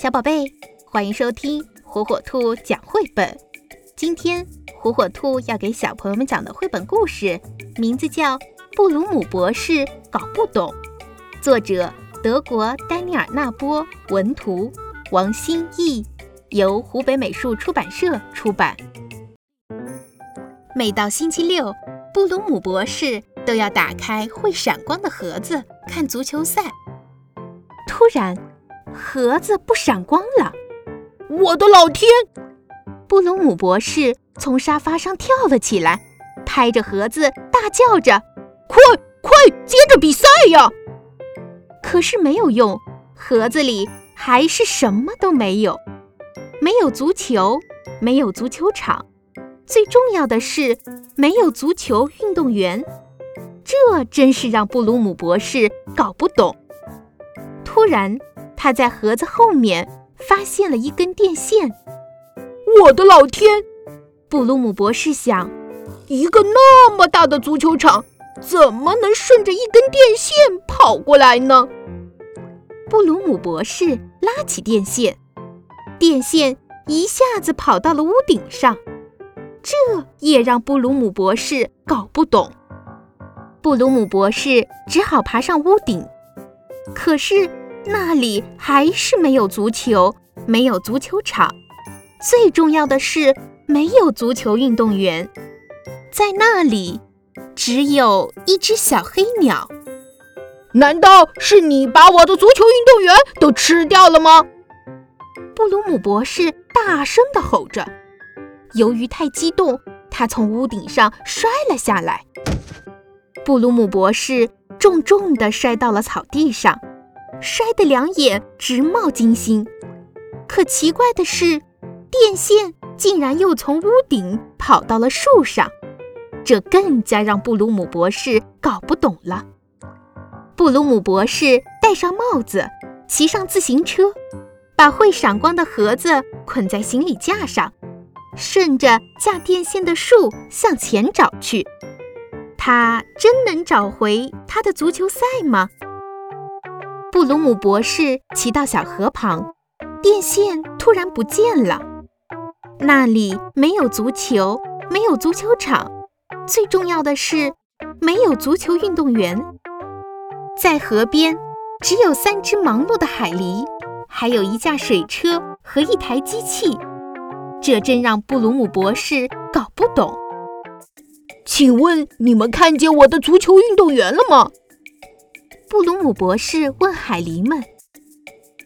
小宝贝，欢迎收听火火兔讲绘本。今天火火兔要给小朋友们讲的绘本故事，名字叫《布鲁姆博士搞不懂》，作者德国丹尼尔纳波，文图王新义，由湖北美术出版社出版。每到星期六，布鲁姆博士都要打开会闪光的盒子看足球赛。突然，盒子不闪光了！我的老天！布鲁姆博士从沙发上跳了起来，拍着盒子大叫着：“快快接着比赛呀！”可是没有用，盒子里还是什么都没有，没有足球，没有足球场，最重要的是没有足球运动员。这真是让布鲁姆博士搞不懂。突然，他在盒子后面发现了一根电线。我的老天！布鲁姆博士想，一个那么大的足球场，怎么能顺着一根电线跑过来呢？布鲁姆博士拉起电线，电线一下子跑到了屋顶上。这也让布鲁姆博士搞不懂。布鲁姆博士只好爬上屋顶，可是。那里还是没有足球，没有足球场，最重要的是没有足球运动员。在那里，只有一只小黑鸟。难道是你把我的足球运动员都吃掉了吗？布鲁姆博士大声地吼着。由于太激动，他从屋顶上摔了下来。布鲁姆博士重重地摔到了草地上。摔得两眼直冒金星，可奇怪的是，电线竟然又从屋顶跑到了树上，这更加让布鲁姆博士搞不懂了。布鲁姆博士戴上帽子，骑上自行车，把会闪光的盒子捆在行李架上，顺着架电线的树向前找去。他真能找回他的足球赛吗？布鲁姆博士骑到小河旁，电线突然不见了。那里没有足球，没有足球场，最重要的是没有足球运动员。在河边，只有三只忙碌的海狸，还有一架水车和一台机器。这真让布鲁姆博士搞不懂。请问你们看见我的足球运动员了吗？布鲁姆博士问海狸们：“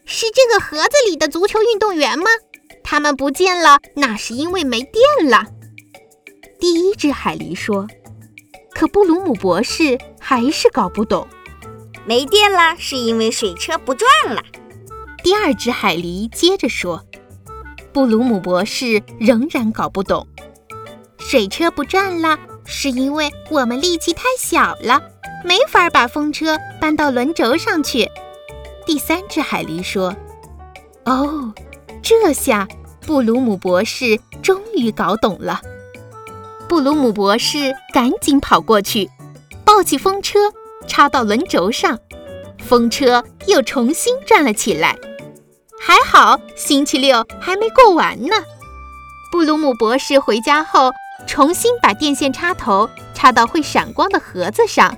是这个盒子里的足球运动员吗？他们不见了，那是因为没电了。”第一只海狸说。可布鲁姆博士还是搞不懂。没电了，是因为水车不转了。第二只海狸接着说。布鲁姆博士仍然搞不懂。水车不转了，是因为我们力气太小了。没法把风车搬到轮轴上去。第三只海狸说：“哦，这下布鲁姆博士终于搞懂了。”布鲁姆博士赶紧跑过去，抱起风车插到轮轴上，风车又重新转了起来。还好星期六还没过完呢。布鲁姆博士回家后，重新把电线插头插到会闪光的盒子上。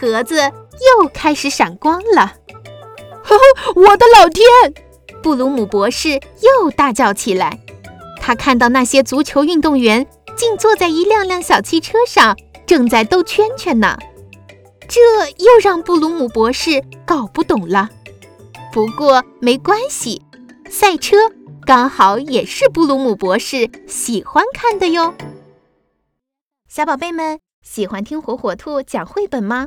盒子又开始闪光了，呵 呵我的老天！布鲁姆博士又大叫起来。他看到那些足球运动员竟坐在一辆辆小汽车上，正在兜圈圈呢。这又让布鲁姆博士搞不懂了。不过没关系，赛车刚好也是布鲁姆博士喜欢看的哟。小宝贝们喜欢听火火兔讲绘本吗？